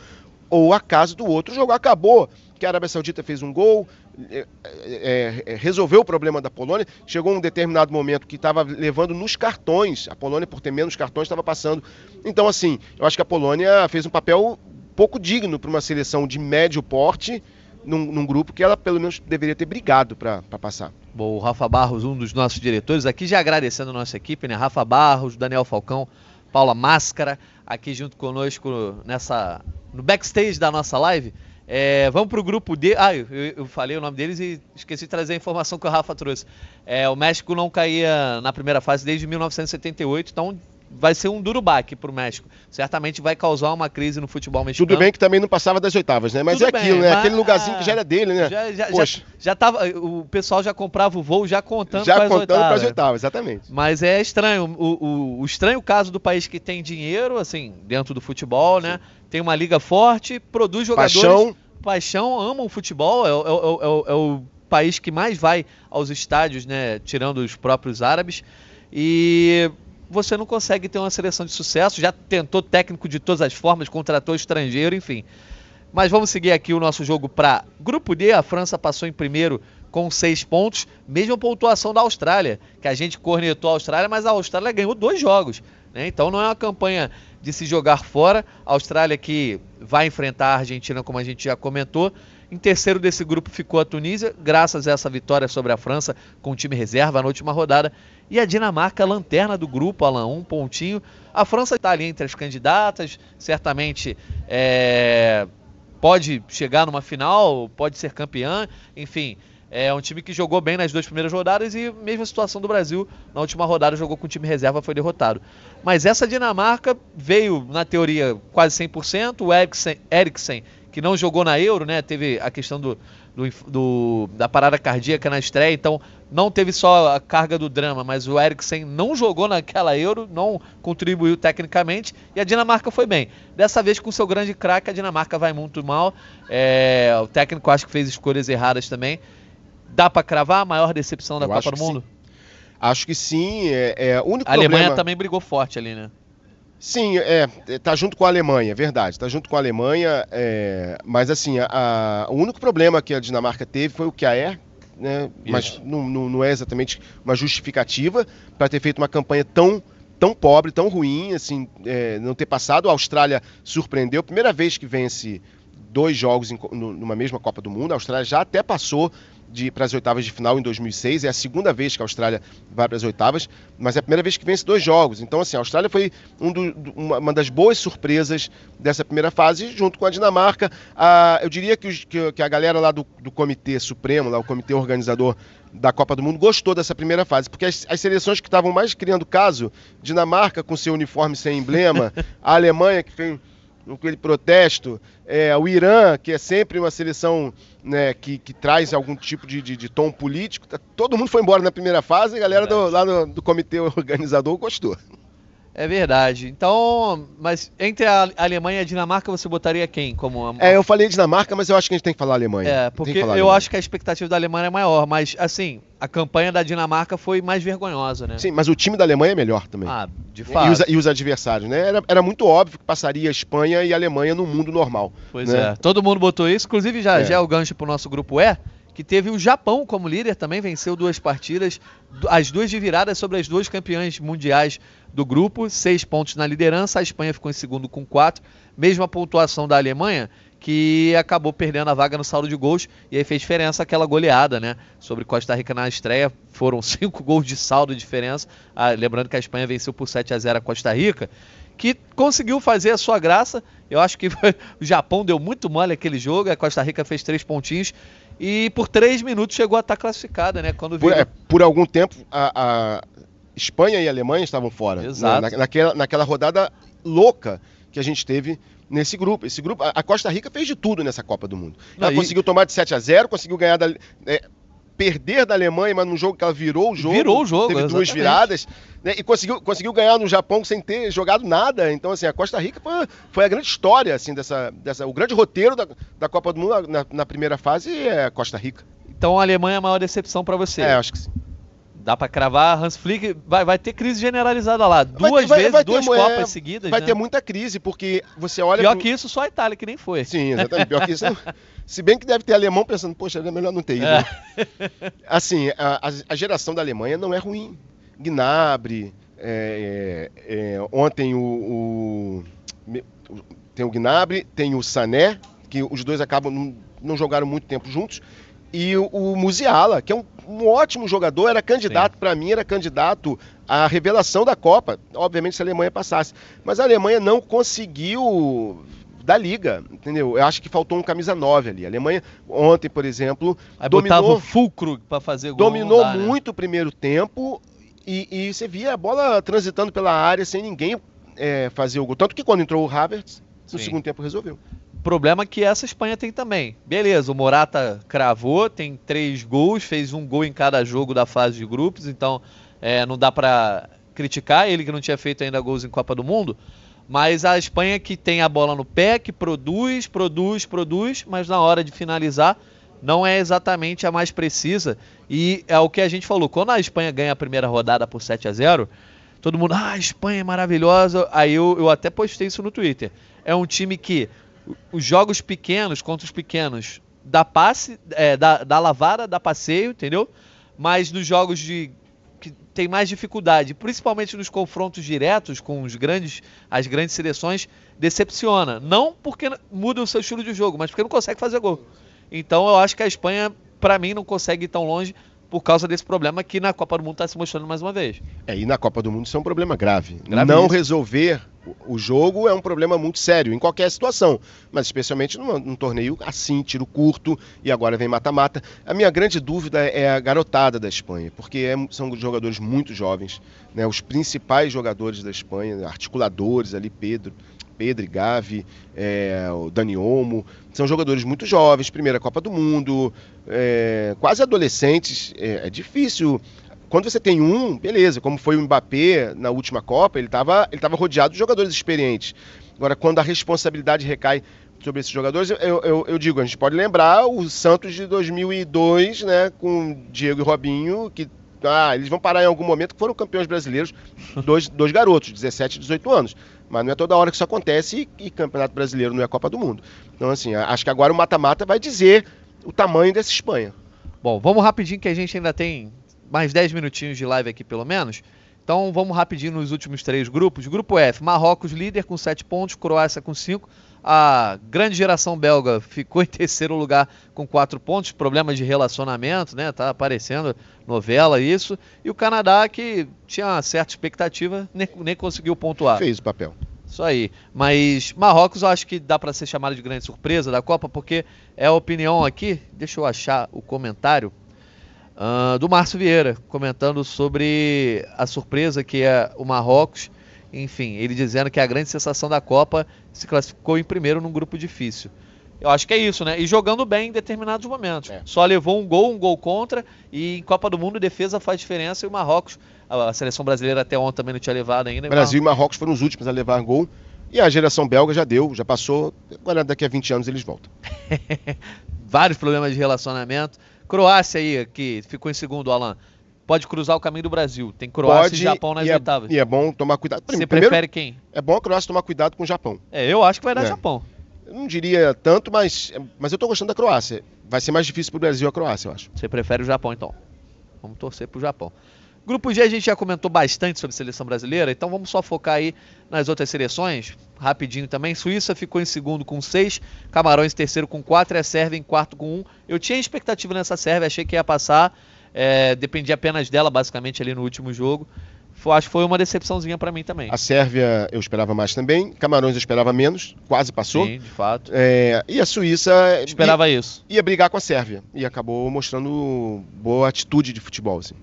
ou acaso do outro jogo. Acabou que a Arábia Saudita fez um gol, é, é, é, resolveu o problema da Polônia. Chegou um determinado momento que estava levando nos cartões. A Polônia, por ter menos cartões, estava passando. Então, assim, eu acho que a Polônia fez um papel pouco digno para uma seleção de médio porte. Num, num, grupo que ela pelo menos deveria ter brigado para passar. Bom, o Rafa Barros, um dos nossos diretores, aqui já agradecendo a nossa equipe, né? Rafa Barros, Daniel Falcão, Paula Máscara, aqui junto conosco nessa no backstage da nossa live. É, vamos para o grupo D. Ah, eu, eu, falei o nome deles e esqueci de trazer a informação que o Rafa trouxe. É, o México não caía na primeira fase desde 1978, então vai ser um duro baque para o México. Certamente vai causar uma crise no futebol mexicano. Tudo bem que também não passava das oitavas, né? Mas Tudo é aquilo, bem, né? Aquele lugarzinho que já era dele, né? Já, já, já, já, tava, o pessoal já comprava o voo já contando já contando para as oitavas, exatamente. Mas é estranho. O, o, o, estranho caso do país que tem dinheiro, assim, dentro do futebol, né? Tem uma liga forte, produz jogadores. Paixão. Paixão, amam o futebol, é, é, é, é o país que mais vai aos estádios, né? Tirando os próprios árabes. E você não consegue ter uma seleção de sucesso. Já tentou técnico de todas as formas, contratou estrangeiro, enfim. Mas vamos seguir aqui o nosso jogo para Grupo D. A França passou em primeiro com seis pontos, mesma pontuação da Austrália, que a gente cornetou a Austrália, mas a Austrália ganhou dois jogos. Né? Então não é uma campanha de se jogar fora. A Austrália que vai enfrentar a Argentina, como a gente já comentou. Em terceiro desse grupo ficou a Tunísia, graças a essa vitória sobre a França com o time reserva na última rodada. E a Dinamarca, lanterna do grupo, Alan, um pontinho. A França está ali entre as candidatas, certamente é, pode chegar numa final, pode ser campeã, enfim. É um time que jogou bem nas duas primeiras rodadas e mesma situação do Brasil. Na última rodada jogou com o time reserva, foi derrotado. Mas essa Dinamarca veio, na teoria, quase 100%. O Eriksen, Eriksen que não jogou na Euro, né? Teve a questão do, do, do, da parada cardíaca na estreia, então não teve só a carga do drama, mas o Eriksen não jogou naquela Euro, não contribuiu tecnicamente e a Dinamarca foi bem. Dessa vez com seu grande craque, a Dinamarca vai muito mal. É, o técnico acho que fez escolhas erradas também. Dá para cravar a maior decepção da Eu Copa do Mundo? Sim. Acho que sim. É, é, único a problema... Alemanha também brigou forte ali, né? Sim, é, tá junto com a Alemanha, verdade, tá junto com a Alemanha, é, mas assim, a, a, o único problema que a Dinamarca teve foi o que a é, né, mas não, não, não, é exatamente uma justificativa para ter feito uma campanha tão tão pobre, tão ruim, assim, é, não ter passado. A Austrália surpreendeu, primeira vez que vence dois jogos em, numa mesma Copa do Mundo. A Austrália já até passou para as oitavas de final em 2006. É a segunda vez que a Austrália vai para as oitavas, mas é a primeira vez que vence dois jogos. Então, assim, a Austrália foi um do, uma, uma, das boas surpresas dessa primeira fase, junto com a Dinamarca. A, eu diria que, os, que, que, a galera lá do, do Comitê Supremo, lá, o Comitê Organizador da Copa do Mundo, gostou dessa primeira fase, porque as, as seleções que estavam mais criando caso, Dinamarca com seu uniforme sem emblema, <laughs> a Alemanha que fez aquele protesto, é, o Irã, que é sempre uma seleção né, que, que traz algum tipo de, de, de, tom político, tá, todo mundo foi embora na primeira fase e a galera do, lá do, do comitê organizador gostou. É verdade. Então, mas entre a Alemanha e a Dinamarca, você botaria quem como a... É, eu falei Dinamarca, mas eu acho que a gente tem que falar Alemanha. É, porque eu Alemanha. acho que a expectativa da Alemanha é maior, mas assim, a campanha da Dinamarca foi mais vergonhosa, né? Sim, mas o time da Alemanha é melhor também. Ah, de fato. E os, e os adversários, né? Era, era, muito óbvio que passaria a Espanha e a Alemanha no mundo normal. Pois né? é. Todo mundo botou isso, inclusive já é, já é o gancho pro nosso grupo E que teve o Japão como líder, também venceu duas partidas, as duas de virada sobre as duas campeãs mundiais do grupo, seis pontos na liderança, a Espanha ficou em segundo com quatro, mesma pontuação da Alemanha, que acabou perdendo a vaga no saldo de gols, e aí fez diferença aquela goleada, né, sobre Costa Rica na estreia, foram <laughs> cinco gols de saldo de diferença, ah, lembrando que a Espanha venceu por 7 a 0 a Costa Rica, que conseguiu fazer a sua graça, eu acho que <laughs> o Japão deu muito mole aquele jogo, a Costa Rica fez três pontinhos, e por três minutos chegou a estar classificada, né? Quando por, é, por algum tempo a, a, Espanha e a Alemanha estavam fora. Exato. Né? Na, naquela, naquela rodada louca que a gente teve nesse grupo. Esse grupo, a, Costa Rica fez de tudo nessa Copa do Mundo. Ela conseguiu tomar de 7 a 0, conseguiu ganhar da, é, perder da Alemanha, mas num jogo que ela virou o jogo. Virou o jogo, Teve exatamente. duas viradas. Né, e conseguiu, conseguiu ganhar no Japão sem ter jogado nada. Então, assim, a Costa Rica foi, foi a grande história, assim, dessa, dessa. O grande roteiro da, da Copa do Mundo na, na primeira fase é a Costa Rica. Então a Alemanha é a maior decepção para você. É, acho que sim. Dá para cravar, Hans Flick vai, vai ter crise generalizada lá. Duas vai, vezes, vai duas ter, Copas é, seguidas. Vai né? ter muita crise, porque você olha. Pior pro... que isso, só a Itália que nem foi. Sim, exatamente. Pior que isso. Se bem que deve ter alemão pensando, poxa, é melhor não ter ido. É. <laughs> Assim, a, a, geração da Alemanha não é ruim. Gnabry, é, é, é, ontem o, o, tem o Gnabry, tem o Sané, que os dois acabam não, não jogaram muito tempo juntos, e o, o Musiala, que é um, um ótimo jogador, era candidato, para mim, era candidato à revelação da Copa. Obviamente, se a Alemanha passasse. Mas a Alemanha não conseguiu da liga, entendeu? Eu acho que faltou um camisa 9 ali. A Alemanha, ontem, por exemplo, Aí botava o fulcro pra fazer gol. dominou né? muito o primeiro tempo e, e você via a bola transitando pela área sem ninguém é, fazer o gol. Tanto que quando entrou o Havertz, no Sim. segundo tempo resolveu. Problema que essa Espanha tem também. Beleza, o Morata cravou, tem três gols, fez um gol em cada jogo da fase de grupos, então é, não dá pra criticar ele que não tinha feito ainda gols em Copa do Mundo. Mas a Espanha que tem a bola no pé, que produz, produz, produz, mas na hora de finalizar não é exatamente a mais precisa. E é o que a gente falou, quando a Espanha ganha a primeira rodada por 7 a 0 todo mundo, ah, a Espanha é maravilhosa. Aí eu, eu até postei isso no Twitter. É um time que os jogos pequenos contra os pequenos dá passe, é, dá, dá lavada, dá passeio, entendeu? Mas nos jogos de que tem mais dificuldade, principalmente nos confrontos diretos com os grandes, as grandes seleções, decepciona. Não porque muda o seu estilo de jogo, mas porque não consegue fazer gol. Então eu acho que a Espanha, para mim, não consegue ir tão longe por causa desse problema que na Copa do Mundo está se mostrando mais uma vez. É, e na Copa do Mundo isso é um problema grave. Gravíssimo. Não resolver o- o jogo é um problema muito sério, em qualquer situação, mas especialmente num, num torneio assim, tiro curto, e agora vem mata-mata. A minha grande dúvida é a garotada da Espanha, porque é- são jogadores muito jovens, né? os principais jogadores da Espanha, articuladores ali, Pedro, Pedro, Gavi, é, o Dani Olmo, são jogadores muito jovens, primeira Copa do Mundo, é, quase adolescentes, é, é difícil. Quando você tem um, beleza, como foi o Mbappé na última Copa, ele estava ele tava rodeado de jogadores experientes. Agora, quando a responsabilidade recai sobre esses jogadores, eu, eu, eu digo, a gente pode lembrar o Santos de 2002, né, com Diego e Robinho, que ah, eles vão parar em algum momento, que foram campeões brasileiros, dois, <laughs> dois garotos, 17 e 18 anos. Mas não é toda hora que isso acontece e, e Campeonato Brasileiro não é Copa do Mundo. Então, assim, acho que agora o mata-mata vai dizer o tamanho dessa Espanha. Bom, vamos rapidinho que a gente ainda tem mais 10 minutinhos de live aqui pelo menos. Então vamos rapidinho nos últimos três grupos. Grupo F, Marrocos líder com 7 pontos, Croácia com 5. A grande geração belga ficou <laughs> em terceiro lugar com 4 pontos, problema de relacionamento, né? Tá aparecendo novela isso. E o Canadá que tinha uma certa expectativa, nem, nem conseguiu pontuar. Fez o papel. Isso aí. Mas Marrocos eu acho que dá para ser chamado de grande surpresa da Copa, porque é a opinião aqui. Deixa eu achar o comentário ah, do Márcio Vieira, comentando sobre a surpresa que é o Marrocos. Enfim, ele dizendo que a grande sensação da Copa se classificou em primeiro num grupo difícil. Eu acho que é isso, né? E jogando bem em determinados momentos. É. Só levou um gol, um gol contra, e em Copa do Mundo defesa faz diferença. E o Marrocos, a seleção brasileira até ontem também não tinha levado ainda. e o Brasil e Marrocos foram os últimos a levar gol. E a geração belga já deu, já passou. Agora daqui a 20 anos eles voltam. <laughs> vários problemas de relacionamento. Croácia aí, que ficou em segundo, Alan, pode cruzar o caminho do Brasil. Tem Croácia e Japão nas e é, oitavas. e é bom tomar cuidado. Você Primeiro, prefere quem? é bom a Croácia tomar cuidado com o Japão. É, eu acho que vai dar É. Japão. Eu não diria tanto, mas, mas eu tô gostando da Croácia. Vai ser mais difícil pro Brasil a Croácia, eu acho. Você prefere o Japão, então. Vamos torcer pro Japão. Grupo G a gente já comentou bastante sobre a seleção brasileira, então vamos só focar aí nas outras seleções, rapidinho também. Suíça ficou em segundo com 6, Camarões em terceiro com 4 e a Sérvia em quarto com 1. Eu tinha expectativa nessa Sérvia, achei que ia passar, é, dependia apenas dela, basicamente, ali no último jogo. Foi- acho que foi uma decepçãozinha pra mim também. A Sérvia eu esperava mais também. Camarões eu esperava menos, quase passou. Sim, de fato. É, e a Suíça Esperava isso. ia, ia brigar com a Sérvia. E acabou mostrando boa atitude de futebol. Assim.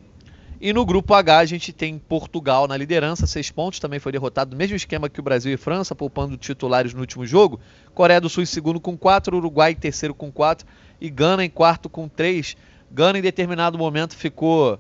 E no grupo H a gente tem Portugal na liderança, seis pontos, também foi derrotado no mesmo esquema que o Brasil e França, poupando titulares no último jogo. Coreia do Sul em segundo com quatro, Uruguai em terceiro com quatro e Gana em quarto com três. Gana em determinado momento ficou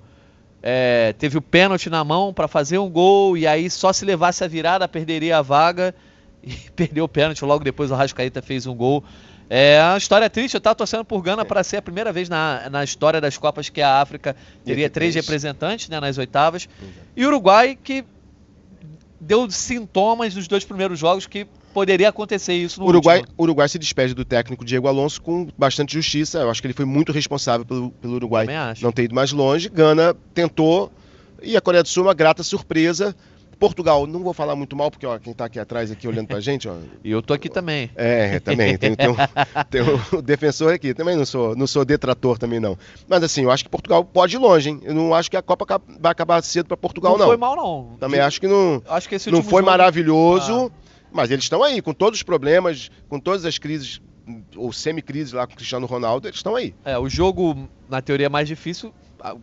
é, teve o pênalti na mão para fazer um gol e aí só se levasse a virada perderia a vaga e <laughs> perdeu o pênalti. Logo depois o Rascaíta fez um gol. É uma história triste. Eu tava torcendo por Gana para ser a primeira vez na, na história das Copas que a África teria ter três representantes né, nas oitavas. E o Uruguai que deu sintomas nos dois primeiros jogos que poderia acontecer isso no Uruguai, último. o Uruguai se despede do técnico Diego Alonso com bastante justiça. Eu acho que ele foi muito responsável pelo, pelo Uruguai não ter ido mais longe. Gana tentou e a Coreia do Sul uma grata surpresa. Portugal, não vou falar muito mal, porque ó, quem tá aqui atrás, aqui olhando pra gente, ó. E eu tô aqui também. É, também. Tem, tem, um, <laughs> tem um defensor aqui. Também não sou, não sou detrator também, não. Mas assim, eu acho que Portugal pode ir longe, hein? Eu não acho que a Copa vai acabar cedo pra Portugal, não, não. foi mal não. Também acho que não, Acho que esse não foi jogo- maravilhoso. Mas eles estão aí, com todos os problemas, com todas as crises, ou semi-crises lá com o Cristiano Ronaldo, eles estão aí. É, o jogo, na teoria, é mais difícil.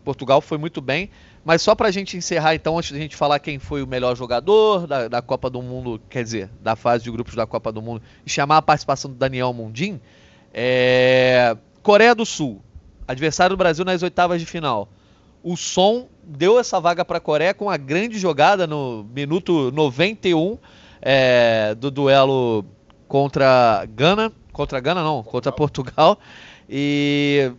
Portugal foi muito bem. Mas só pra gente encerrar, então, antes da gente falar quem foi o melhor jogador da, da Copa do Mundo, quer dizer, da fase de grupos da Copa do Mundo, e chamar a participação do Daniel Mundim, é... Coreia do Sul, adversário do Brasil nas oitavas de final. O Som deu essa vaga para a Coreia com uma grande jogada no minuto 91 é, do duelo contra Gana, contra Gana não, contra Portugal. E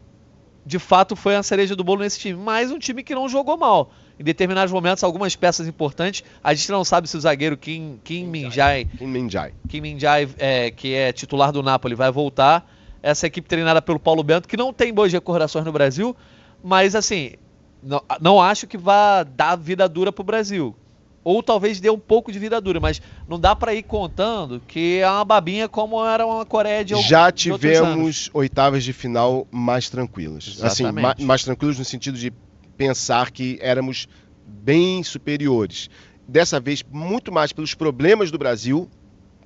de fato foi a cereja do bolo nesse time, mas um time que não jogou mal. Em determinados momentos, algumas peças importantes. A gente não sabe se o zagueiro Kim, Kim Min-jae, Kim Min-jae, Kim Min-jae é, que é titular do Napoli, vai voltar. Essa equipe treinada pelo Paulo Bento, que não tem boas recordações no Brasil, mas assim, não, não acho que vá dar vida dura para o Brasil. Ou talvez dê um pouco de vida dura, mas não dá para ir contando que é uma babinha como era uma Coreia de Já tivemos oitavas de final mais tranquilas. Assim, Exatamente. Assim, mais tranquilos no sentido de pensar que éramos bem superiores. Dessa vez, muito mais pelos problemas do Brasil,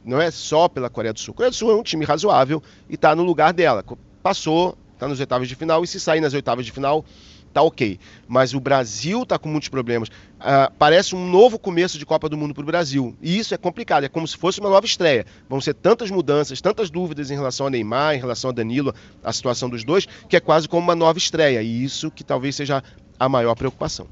não é só pela Coreia do Sul. A Coreia do Sul é um time razoável e está no lugar dela. Passou, está nas oitavas de final, e se sair nas oitavas de final, tá ok. Mas o Brasil tá com muitos problemas. Uh, parece um novo começo de Copa do Mundo para o Brasil. E isso é complicado, é como se fosse uma nova estreia. Vão ser tantas mudanças, tantas dúvidas em relação a Neymar, em relação a Danilo, a situação dos dois, que é quase como uma nova estreia. E isso que talvez seja a maior preocupação.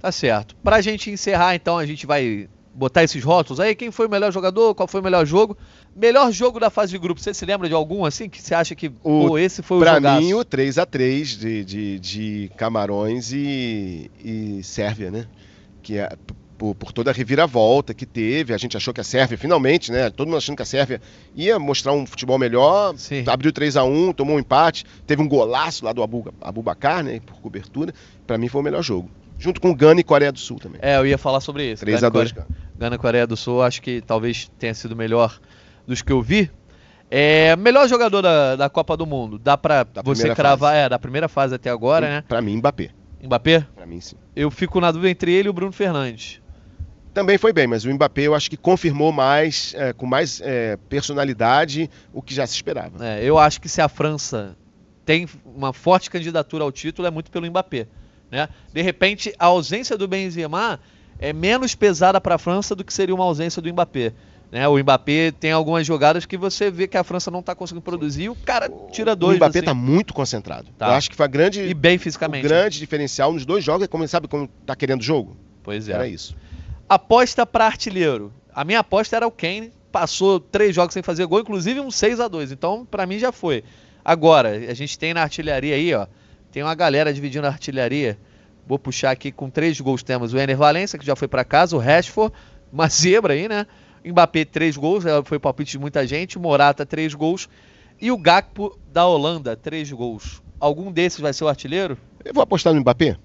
Tá certo. Para a gente encerrar, então, a gente vai botar esses rótulos aí. Quem foi o melhor jogador? Qual foi o melhor jogo? Melhor jogo da fase de grupo, você se lembra de algum assim que você acha que o, pô, esse foi o Pra jogaço? mim, o 3x3 de, de, de Camarões e, e Sérvia, né? Que é por, por, toda a reviravolta que teve. A gente achou que a Sérvia, finalmente, né? Todo mundo achando que a Sérvia ia mostrar um futebol melhor. Sim. Abriu 3 a 1 tomou um empate. Teve um golaço lá do Abu, Abubacar, né? Por cobertura. Para mim foi o melhor jogo. Junto com Gana e Coreia do Sul também. É, eu ia falar sobre isso. 3 a 2 Gana Coreia do Sul, acho que talvez tenha sido melhor dos que eu vi. É, melhor jogador da, da Copa do Mundo. Dá pra da você cravar, fase. é, da primeira fase até agora, né? Pra mim, Mbappé. Mbappé? Pra mim, sim. Eu fico na dúvida entre ele e o Bruno Fernandes. Também foi bem, mas o Mbappé eu acho que confirmou mais, é, com mais é, personalidade, o que já se esperava. É, eu acho que se a França tem uma forte candidatura ao título, é muito pelo Mbappé. Né? De repente, a ausência do Benzema é menos pesada para a França do que seria uma ausência do Mbappé. Né? O Mbappé tem algumas jogadas que você vê que a França não está conseguindo produzir e o cara tira dois. O Mbappé está assim. muito concentrado. Tá. Eu acho que foi a grande. E bem fisicamente. O grande diferencial nos dois jogos é como sabe quando está querendo jogo. Pois é. Era isso. Aposta para artilheiro. A minha aposta era o Kane. Passou três jogos sem fazer gol, inclusive um 6 a 2 Então, para mim já foi. Agora, a gente tem na artilharia aí, ó. Tem uma galera dividindo a artilharia. Vou puxar aqui com três gols. Temos o Ener Valência, que já foi para casa, o Rashford, uma zebra aí, né? Mbappé, três gols, é, foi palpite de muita gente. Morata, três gols. E o Gakpo da Holanda, três gols. Algum desses vai ser o artilheiro? Eu vou apostar no Mbappé.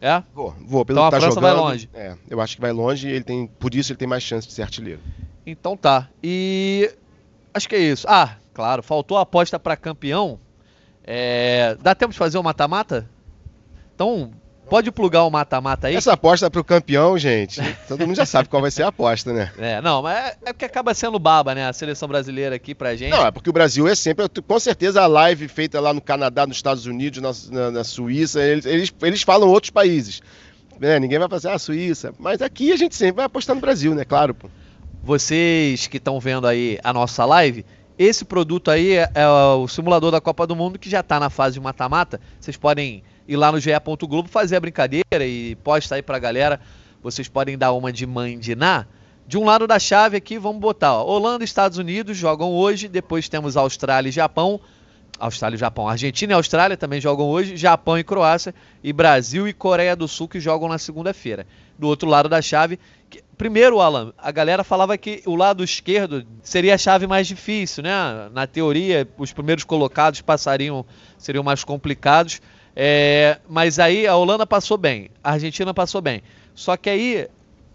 É? Vou, vou. Pelo então que a tá França jogando, vai longe. É, eu acho que vai longe e ele tem, por isso ele tem mais chance de ser artilheiro. Então tá. E acho que é isso. Ah, claro, faltou a aposta para campeão. É... Dá tempo de fazer o mata-mata? Então, Pode plugar o mata-mata aí? Essa aposta para o campeão, gente, todo mundo já sabe qual vai ser a aposta, né? É, não, mas é, é porque acaba sendo baba, né? A seleção brasileira aqui pra gente. Não, é porque o Brasil é sempre, com certeza, a live feita lá no Canadá, nos Estados Unidos, na, na, na Suíça, eles, eles, eles, falam outros países. É, ninguém vai fazer a ah, Suíça, mas aqui a gente sempre vai apostar no Brasil, né? Claro. Pô. Vocês que estão vendo aí a nossa live, esse produto aí é, é o simulador da Copa do Mundo que já está na fase de mata-mata. Vocês podem ir lá no GE. Globo fazer a brincadeira e posta aí pra galera. Vocês podem dar uma de mãe de Ná. De um lado da chave aqui, vamos botar ó, Holanda e Estados Unidos jogam hoje, depois temos Austrália e Japão. Austrália e Japão. Argentina e Austrália também jogam hoje, Japão e Croácia, e Brasil e Coreia do Sul que jogam na segunda-feira. Do outro lado da chave, que, primeiro, Alan, a galera falava que o lado esquerdo seria a chave mais difícil, né? Na teoria, os primeiros colocados passariam, seriam mais complicados. É, mas aí a Holanda passou bem, a Argentina passou bem. Só que aí,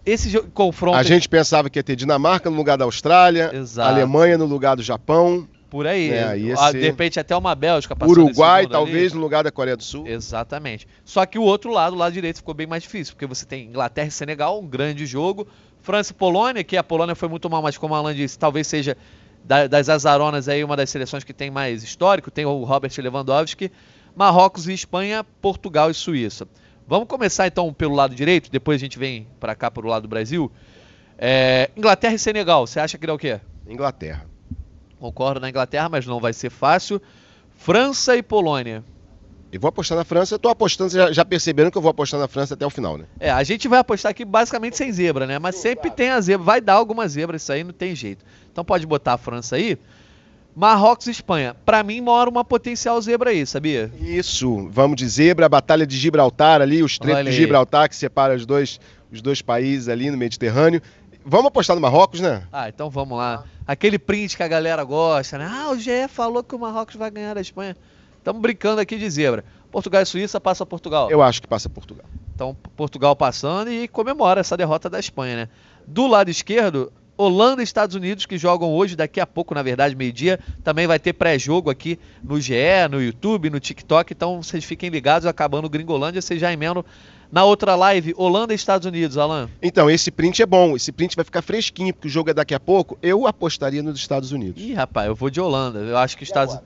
esse confronto. A gente pensava que ia ter Dinamarca no lugar da Austrália, Exato. Alemanha no lugar do Japão. Por aí. É, ser... De repente até uma Bélgica passando Uruguai, talvez, ali. no lugar da Coreia do Sul. Exatamente. Só que o outro lado, o lado direito, ficou bem mais difícil, porque você tem Inglaterra e Senegal, um grande jogo. França e Polônia, que a Polônia foi muito mal, mas como a Alan disse, talvez seja da, das azaronas aí uma das seleções que tem mais histórico, tem o Robert Lewandowski. Marrocos e Espanha, Portugal e Suíça. Vamos começar então pelo lado direito, depois a gente vem para cá para o lado do Brasil. É, Inglaterra e Senegal, você acha que dá o quê? Inglaterra. Concordo na Inglaterra, mas não vai ser fácil. França e Polônia. Eu vou apostar na França. Eu tô apostando, já, já perceberam que eu vou apostar na França até o final, né? É, a gente vai apostar aqui basicamente sem zebra, né? Mas sempre tem a zebra. Vai dar alguma zebra, isso aí não tem jeito. Então pode botar a França aí. Marrocos e Espanha. Para mim, mora uma potencial zebra aí, sabia? Isso. Vamos de zebra, a Batalha de Gibraltar ali, o Estreito de Gibraltar que separa os dois, os dois países ali no Mediterrâneo. Vamos apostar no Marrocos, né? Ah, então vamos lá. Aquele print que a galera gosta, né? Ah, o GE falou que o Marrocos vai ganhar da Espanha. Estamos brincando aqui de zebra. Portugal e Suíça passa Portugal. Eu acho que passa Portugal. Então, Portugal passando e comemora essa derrota da Espanha, né? Do lado esquerdo, Holanda e Estados Unidos, que jogam hoje, daqui a pouco, na verdade, meio-dia. Também vai ter pré-jogo aqui no GE, no YouTube, no TikTok. Então vocês fiquem ligados, acabando o Gringolândia, vocês já emendam na outra live, Holanda e Estados Unidos, Alan. Então, esse print é bom. Esse print vai ficar fresquinho, porque o jogo é daqui a pouco. Eu apostaria nos Estados Unidos. Ih, rapaz, eu vou de Holanda. Eu acho que Estados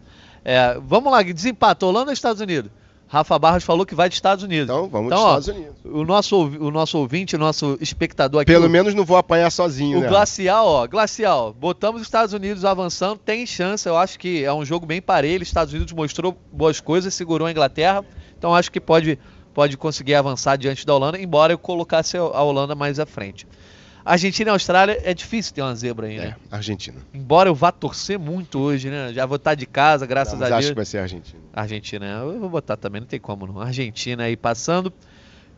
é, Vamos lá, desempata. Holanda ou Estados Unidos? Rafa Barros falou que vai de Estados Unidos. Então, vamos então, Estados Unidos. O nosso, o nosso ouvinte, o nosso espectador aqui. Pelo o, menos não vou apanhar sozinho, o né? Glacial, ó. Glacial. Botamos os Estados Unidos avançando. Tem chance. Eu acho que é um jogo bem parelho. Estados Unidos mostrou boas coisas, segurou a Inglaterra. Então, acho que pode, pode conseguir avançar diante da Holanda, embora eu colocasse a Holanda mais à frente. Argentina e Austrália é difícil ter uma zebra aí, né? É, Argentina. Embora eu vá torcer muito hoje, né? Já vou estar de casa, graças não, a Deus. acho que vai ser Argentina. Argentina, eu vou botar também, não tem como não. Argentina aí passando.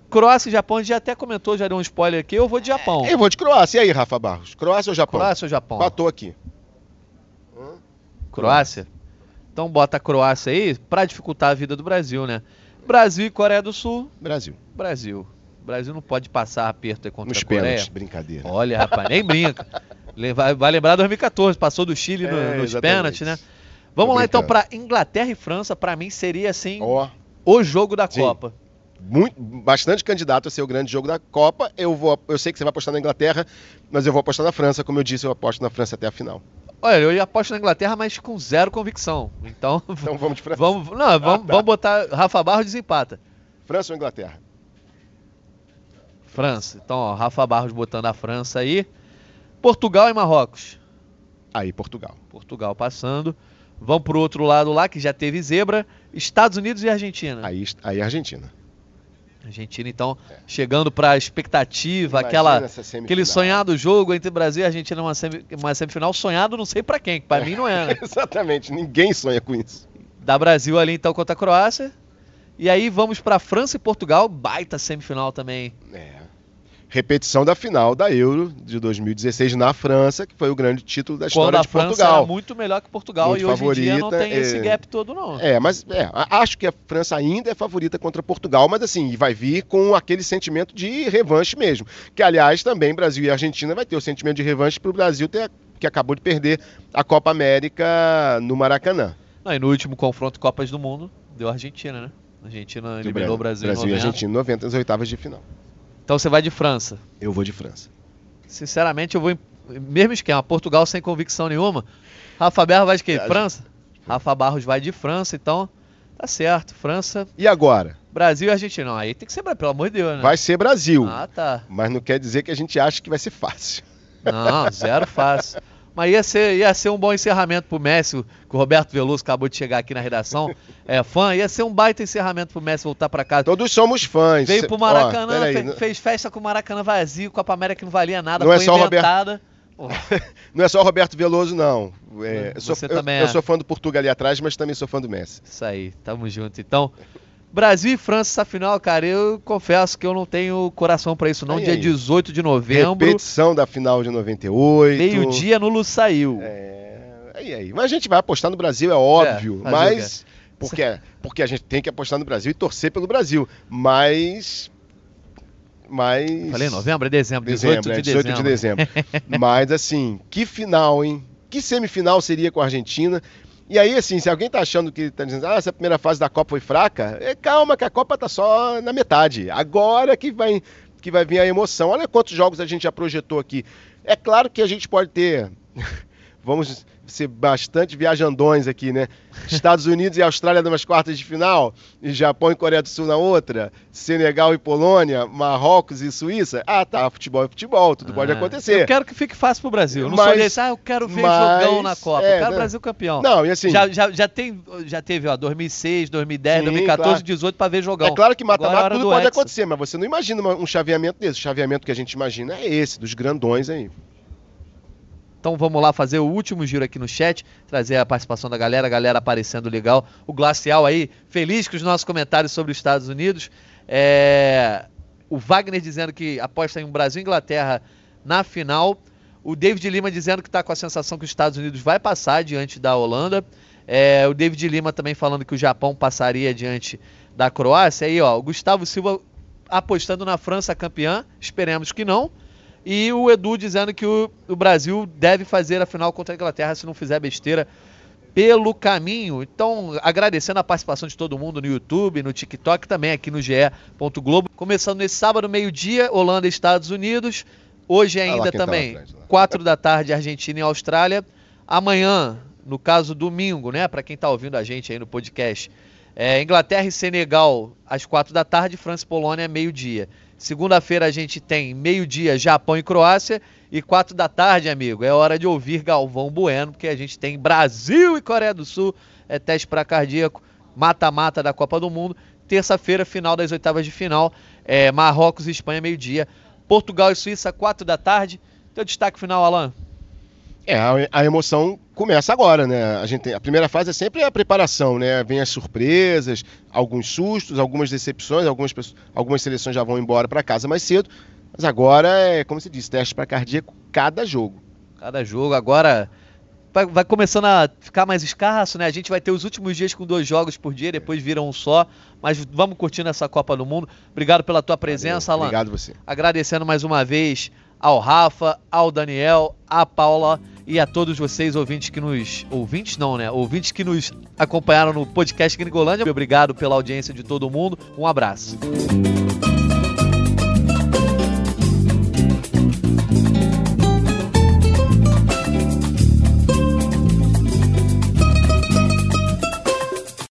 Croácia e Japão, a gente já até comentou, já deu um spoiler aqui. Eu vou de Japão. Eu vou de Croácia. E aí, Rafa Barros? Croácia ou Japão? Croácia ou Japão? Batou aqui. Croácia? Então bota a Croácia aí para dificultar a vida do Brasil, né? Brasil e Coreia do Sul. Brasil. Brasil. O Brasil não pode passar aperto contra Nos a Coreia. Pênaltis, brincadeira. Olha, rapaz, nem brinca. Vai, vai lembrar 2014, passou do Chile no, é, nos pênaltis, né? Vamos Tô lá então para Inglaterra e França. Para mim seria assim oh. o jogo da Sim. Copa. Muito, bastante candidato a ser o grande jogo da Copa. Eu vou, eu sei que você vai apostar na Inglaterra, mas eu vou apostar na França. Como eu disse, eu aposto na França até a final. Olha, eu aposto na Inglaterra, mas com zero convicção. Então, então vamos de França. <laughs> Vamos, não, vamos, ah, tá. vamos botar Rafa Barros desempata. França ou Inglaterra? França. Então, ó, Rafa Barros botando a França aí. Portugal e Marrocos. Aí, Portugal. Portugal passando. Vamos pro outro lado lá, que já teve zebra. Estados Unidos e Argentina. Aí, aí Argentina. Argentina, então, é. chegando para a expectativa, aquela, aquele sonhado jogo entre Brasil e Argentina, uma, uma semifinal sonhado, não sei para quem, para é. mim não é. Né? <laughs> Exatamente, ninguém sonha com isso. Da Brasil ali, então, contra a Croácia. E aí vamos para França e Portugal, baita semifinal também. É repetição da final da Euro de 2016 na França, que foi o grande título da história Quando de França Portugal. Era muito melhor que Portugal muito e hoje favorita, em dia não tem é... esse gap todo não. É, mas é, acho que a França ainda é favorita contra Portugal, mas assim, vai vir com aquele sentimento de revanche mesmo. Que aliás também Brasil e Argentina vai ter o sentimento de revanche para o Brasil ter, que acabou de perder a Copa América no Maracanã. Não, e no último confronto Copas do Mundo deu a Argentina, né? Argentina eliminou o Brasil, Brasil e Argentina 90 nas oitavas de final. Então você vai de França. Eu vou de França. Sinceramente, eu vou em mesmo esquema. Portugal sem convicção nenhuma. Rafa Barros vai de quê? França? Rafa Barros vai de França, então tá certo. França. E agora? Brasil e Argentina. Não, aí tem que ser, pelo amor de Deus, né? Vai ser Brasil. Ah, tá. Mas não quer dizer que a gente acha que vai ser fácil. Não, zero fácil. <laughs> Mas ia ser, ia ser um bom encerramento pro Messi, que o Roberto Veloso acabou de chegar aqui na redação. <laughs> É fã, ia ser um baita encerramento pro Messi voltar para casa. Todos somos fãs. Veio pro Maracanã, Ó, fe, fez festa com o Maracanã vazio, Copa América que não valia nada, não é foi é só inventada. <laughs> Roberto... não é só o Roberto Veloso, não. É, Você sou, eu, é. eu sou fã do Portugal ali atrás, mas também sou fã do Messi. Isso aí, tamo junto. Então, Brasil e França, essa final, cara, eu confesso que eu não tenho coração para isso, não. Aí, Dia aí. 18 de novembro. Repetição da final de 98. Meio-dia no Lusail. É. Aí, aí. Mas a gente vai apostar no Brasil, é óbvio. É, mas. Porque, porque a gente tem que apostar no Brasil e torcer pelo Brasil. Mas. Mas. Falei novembro, é dezembro, 18 dezembro, de é, 18 dezembro. de dezembro. <laughs> mas assim, que final, hein? Que semifinal seria com a Argentina? E aí, assim, se alguém tá achando que tá dizendo, ah, essa primeira fase da Copa foi fraca, é, calma que a Copa tá só na metade. Agora que vai, que vai vir a emoção. Olha quantos jogos a gente já projetou aqui. É claro que a gente pode ter. <laughs> Vamos ser bastante viajandões aqui, né? Estados Unidos e Austrália numas quartas de final, e Japão e Coreia do Sul na outra, Senegal e Polônia, Marrocos e Suíça. Ah, tá, futebol é futebol, tudo ah, pode acontecer. Eu quero que fique fácil pro Brasil. não mas, sou desse, ah, eu quero ver mas, jogão na Copa. É, eu quero o Brasil campeão. Não, e assim. Já, já, já, tem, já teve, ó, 2006, 2010, sim, 2014, claro. 2018 para ver jogão. É claro que mata-mata tudo pode Hexa. acontecer, mas você não imagina um chaveamento desse. O chaveamento que a gente imagina é esse, dos grandões aí. Então vamos lá fazer o último giro aqui no chat, trazer a participação da galera, a galera aparecendo legal. O Glacial aí, feliz com os nossos comentários sobre os Estados Unidos. É... O Wagner dizendo que aposta em Brasil e Inglaterra na final. O David Lima dizendo que está com a sensação que os Estados Unidos vai passar diante da Holanda. É... o David Lima também falando que o Japão passaria diante da Croácia. Aí, ó, o Gustavo Silva apostando na França campeã. Esperemos que não. E o Edu dizendo que o, o Brasil deve fazer a final contra a Inglaterra se não fizer besteira pelo caminho. Então, agradecendo a participação de todo mundo no YouTube, no TikTok, também aqui no GE. Globo. Começando nesse sábado, meio-dia, Holanda e Estados Unidos. Hoje ainda tá também, tá frente? 4 da tarde, Argentina e Austrália. Amanhã, no caso domingo, né? Para quem está ouvindo a gente aí no podcast, é, Inglaterra e Senegal às 4 da tarde, França e Polônia meio-dia. Segunda-feira a gente tem meio-dia Japão e Croácia e quatro da tarde, amigo. É hora de ouvir Galvão Bueno, porque a gente tem Brasil e Coreia do Sul, é teste para cardíaco, mata-mata da Copa do Mundo. Terça-feira, final das oitavas de final, é Marrocos e Espanha meio-dia. Portugal e Suíça, quatro da tarde. Teu destaque final, Alan? É, a, emoção começa agora, né? A, gente tem, a primeira fase é sempre a preparação, né? Vem as surpresas, alguns sustos, algumas decepções, algumas, algumas seleções já vão embora para casa mais cedo. Mas agora é, como se diz, teste para cardíaco cada jogo. Cada jogo. Agora vai, vai, começando a ficar mais escasso, né? A gente vai ter os últimos dias com dois jogos por dia, depois viram um só. Mas vamos curtindo essa Copa do Mundo. Obrigado pela tua presença, Valeu, Alan. Obrigado você. Agradecendo mais uma vez ao Rafa, ao Daniel, à Paula e a todos vocês ouvintes que nos ouvintes não, né? Ouvintes que nos acompanharam no podcast Gringolândia. Obrigado pela audiência de todo mundo. Um abraço.